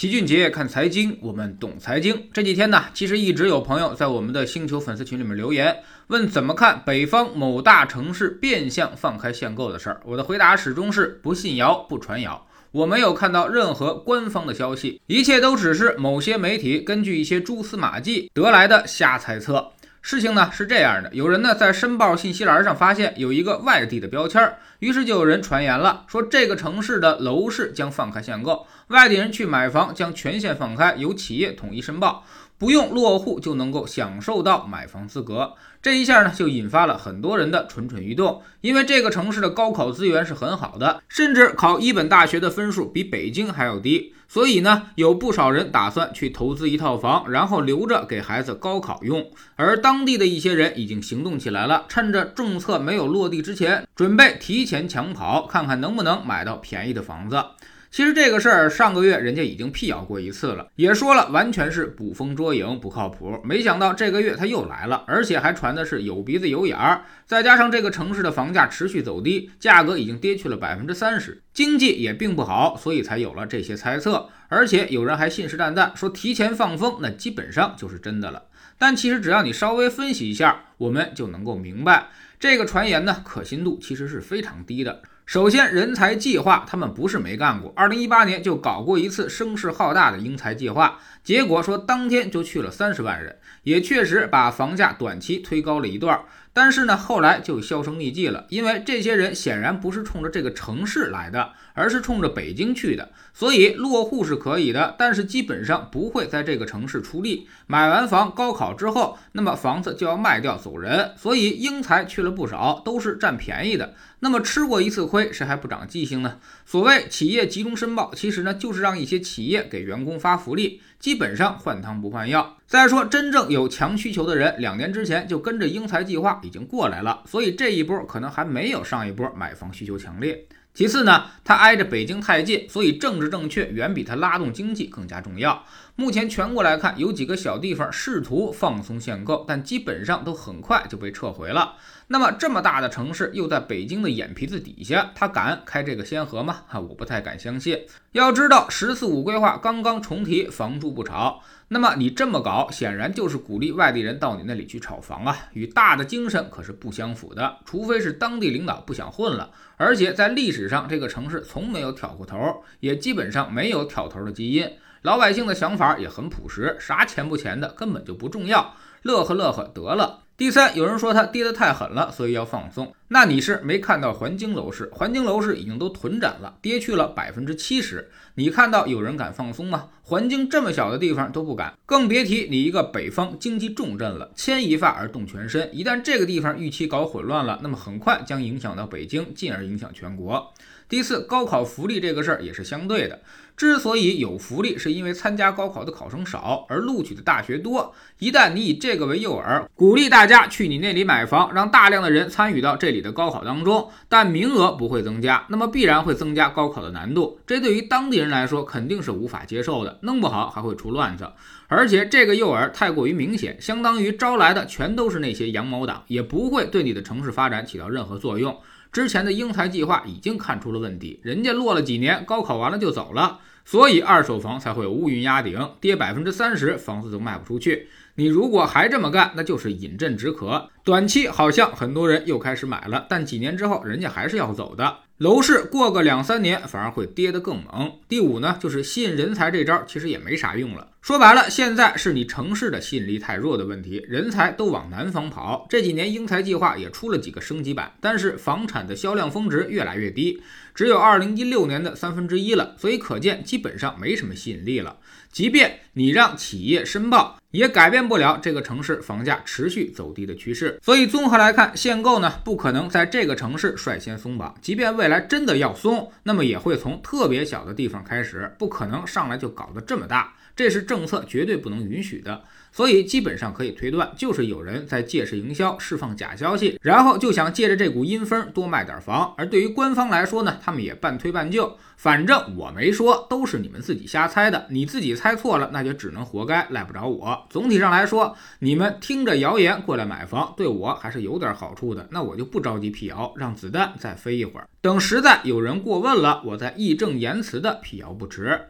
齐俊杰看财经，我们懂财经。这几天呢，其实一直有朋友在我们的星球粉丝群里面留言，问怎么看北方某大城市变相放开限购的事儿。我的回答始终是不信谣，不传谣。我没有看到任何官方的消息，一切都只是某些媒体根据一些蛛丝马迹得来的瞎猜测。事情呢是这样的，有人呢在申报信息栏上发现有一个外地的标签，于是就有人传言了，说这个城市的楼市将放开限购，外地人去买房将全线放开，由企业统一申报。不用落户就能够享受到买房资格，这一下呢就引发了很多人的蠢蠢欲动。因为这个城市的高考资源是很好的，甚至考一本大学的分数比北京还要低，所以呢有不少人打算去投资一套房，然后留着给孩子高考用。而当地的一些人已经行动起来了，趁着政策没有落地之前，准备提前抢跑，看看能不能买到便宜的房子。其实这个事儿上个月人家已经辟谣过一次了，也说了完全是捕风捉影，不靠谱。没想到这个月他又来了，而且还传的是有鼻子有眼儿。再加上这个城市的房价持续走低，价格已经跌去了百分之三十，经济也并不好，所以才有了这些猜测。而且有人还信誓旦旦说提前放风，那基本上就是真的了。但其实只要你稍微分析一下，我们就能够明白，这个传言呢可信度其实是非常低的。首先，人才计划他们不是没干过。二零一八年就搞过一次声势浩大的英才计划，结果说当天就去了三十万人，也确实把房价短期推高了一段。但是呢，后来就销声匿迹了，因为这些人显然不是冲着这个城市来的，而是冲着北京去的。所以落户是可以的，但是基本上不会在这个城市出力。买完房，高考之后，那么房子就要卖掉走人。所以英才去了不少，都是占便宜的。那么吃过一次亏，谁还不长记性呢？所谓企业集中申报，其实呢就是让一些企业给员工发福利，基本上换汤不换药。再说，真正有强需求的人，两年之前就跟着英才计划已经过来了，所以这一波可能还没有上一波买房需求强烈。其次呢，它挨着北京太近，所以政治正确远比它拉动经济更加重要。目前全国来看，有几个小地方试图放松限购，但基本上都很快就被撤回了。那么这么大的城市，又在北京的眼皮子底下，他敢开这个先河吗？哈，我不太敢相信。要知道，十四五规划刚刚重提房住不炒，那么你这么搞，显然就是鼓励外地人到你那里去炒房啊，与大的精神可是不相符的。除非是当地领导不想混了，而且在历史上，这个城市从没有挑过头，也基本上没有挑头的基因。老百姓的想法也很朴实，啥钱不钱的根本就不重要，乐呵乐呵得了。第三，有人说它跌得太狠了，所以要放松。那你是没看到环京楼市，环京楼市已经都囤展了，跌去了百分之七十。你看到有人敢放松吗？环京这么小的地方都不敢，更别提你一个北方经济重镇了。牵一发而动全身，一旦这个地方预期搞混乱了，那么很快将影响到北京，进而影响全国。第四，高考福利这个事儿也是相对的。之所以有福利，是因为参加高考的考生少，而录取的大学多。一旦你以这个为诱饵，鼓励大家去你那里买房，让大量的人参与到这里的高考当中，但名额不会增加，那么必然会增加高考的难度。这对于当地人来说肯定是无法接受的，弄不好还会出乱子。而且这个诱饵太过于明显，相当于招来的全都是那些羊毛党，也不会对你的城市发展起到任何作用。之前的英才计划已经看出了问题，人家落了几年，高考完了就走了，所以二手房才会乌云压顶，跌百分之三十，房子都卖不出去。你如果还这么干，那就是饮鸩止渴。短期好像很多人又开始买了，但几年之后，人家还是要走的。楼市过个两三年，反而会跌得更猛。第五呢，就是吸引人才这招，其实也没啥用了。说白了，现在是你城市的吸引力太弱的问题，人才都往南方跑。这几年英才计划也出了几个升级版，但是房产的销量峰值越来越低，只有二零一六年的三分之一了，所以可见基本上没什么吸引力了。即便你让企业申报，也改变不了这个城市房价持续走低的趋势。所以综合来看，限购呢不可能在这个城市率先松绑，即便未来真的要松，那么也会从特别小的地方开始，不可能上来就搞得这么大。这是政策绝对不能允许的，所以基本上可以推断，就是有人在借势营销，释放假消息，然后就想借着这股阴风多卖点房。而对于官方来说呢，他们也半推半就，反正我没说，都是你们自己瞎猜的，你自己猜错了，那就只能活该，赖不着我。总体上来说，你们听着谣言过来买房，对我还是有点好处的，那我就不着急辟谣，让子弹再飞一会儿，等实在有人过问了，我再义正言辞的辟谣不迟。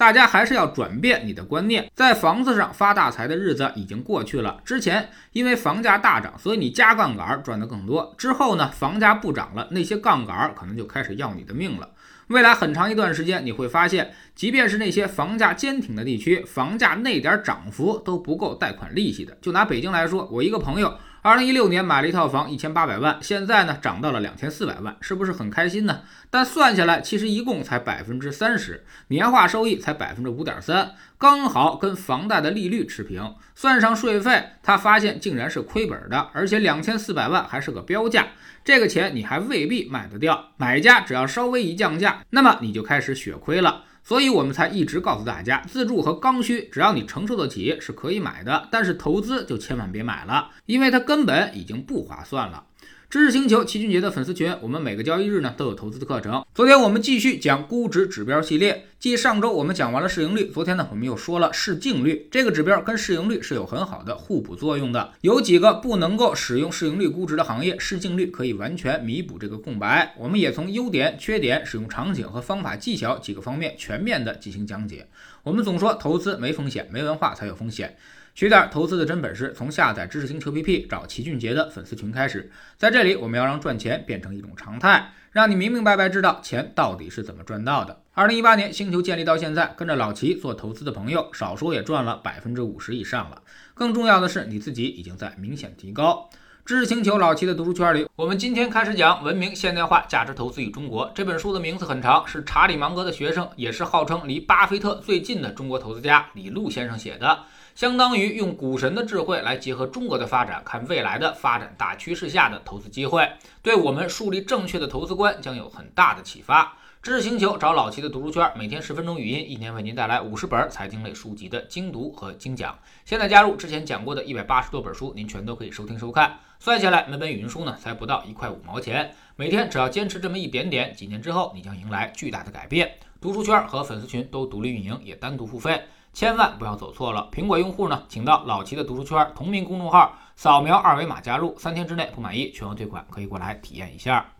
大家还是要转变你的观念，在房子上发大财的日子已经过去了。之前因为房价大涨，所以你加杠杆赚得更多。之后呢，房价不涨了，那些杠杆可能就开始要你的命了。未来很长一段时间，你会发现，即便是那些房价坚挺的地区，房价那点涨幅都不够贷款利息的。就拿北京来说，我一个朋友。二零一六年买了一套房，一千八百万，现在呢涨到了两千四百万，是不是很开心呢？但算下来，其实一共才百分之三十，年化收益才百分之五点三，刚好跟房贷的利率持平。算上税费，他发现竟然是亏本的，而且两千四百万还是个标价，这个钱你还未必卖得掉。买家只要稍微一降价，那么你就开始血亏了。所以我们才一直告诉大家，自住和刚需，只要你承受得起，是可以买的。但是投资就千万别买了，因为它根本已经不划算了。知识星球齐俊杰的粉丝群，我们每个交易日呢都有投资的课程。昨天我们继续讲估值指标系列，继上周我们讲完了市盈率，昨天呢我们又说了市净率，这个指标跟市盈率是有很好的互补作用的。有几个不能够使用市盈率估值的行业，市净率可以完全弥补这个空白。我们也从优点、缺点、使用场景和方法技巧几个方面全面的进行讲解。我们总说投资没风险，没文化才有风险。学点投资的真本事，从下载知识星球 APP 找齐俊杰的粉丝群开始。在这里，我们要让赚钱变成一种常态，让你明明白白知道钱到底是怎么赚到的。二零一八年星球建立到现在，跟着老齐做投资的朋友，少说也赚了百分之五十以上了。更重要的是，你自己已经在明显提高。知识星球老齐的读书圈里，我们今天开始讲《文明现代化价值投资与中国》这本书的名字很长，是查理芒格的学生，也是号称离巴菲特最近的中国投资家李路先生写的。相当于用股神的智慧来结合中国的发展，看未来的发展大趋势下的投资机会，对我们树立正确的投资观将有很大的启发。知识星球找老齐的读书圈，每天十分钟语音，一年为您带来五十本财经类书籍的精读和精讲。现在加入之前讲过的一百八十多本书，您全都可以收听收看。算下来，每本语音书呢才不到一块五毛钱。每天只要坚持这么一点点，几年之后你将迎来巨大的改变。读书圈和粉丝群都独立运营，也单独付费。千万不要走错了！苹果用户呢，请到老齐的读书圈同名公众号，扫描二维码加入，三天之内不满意全额退款，可以过来体验一下。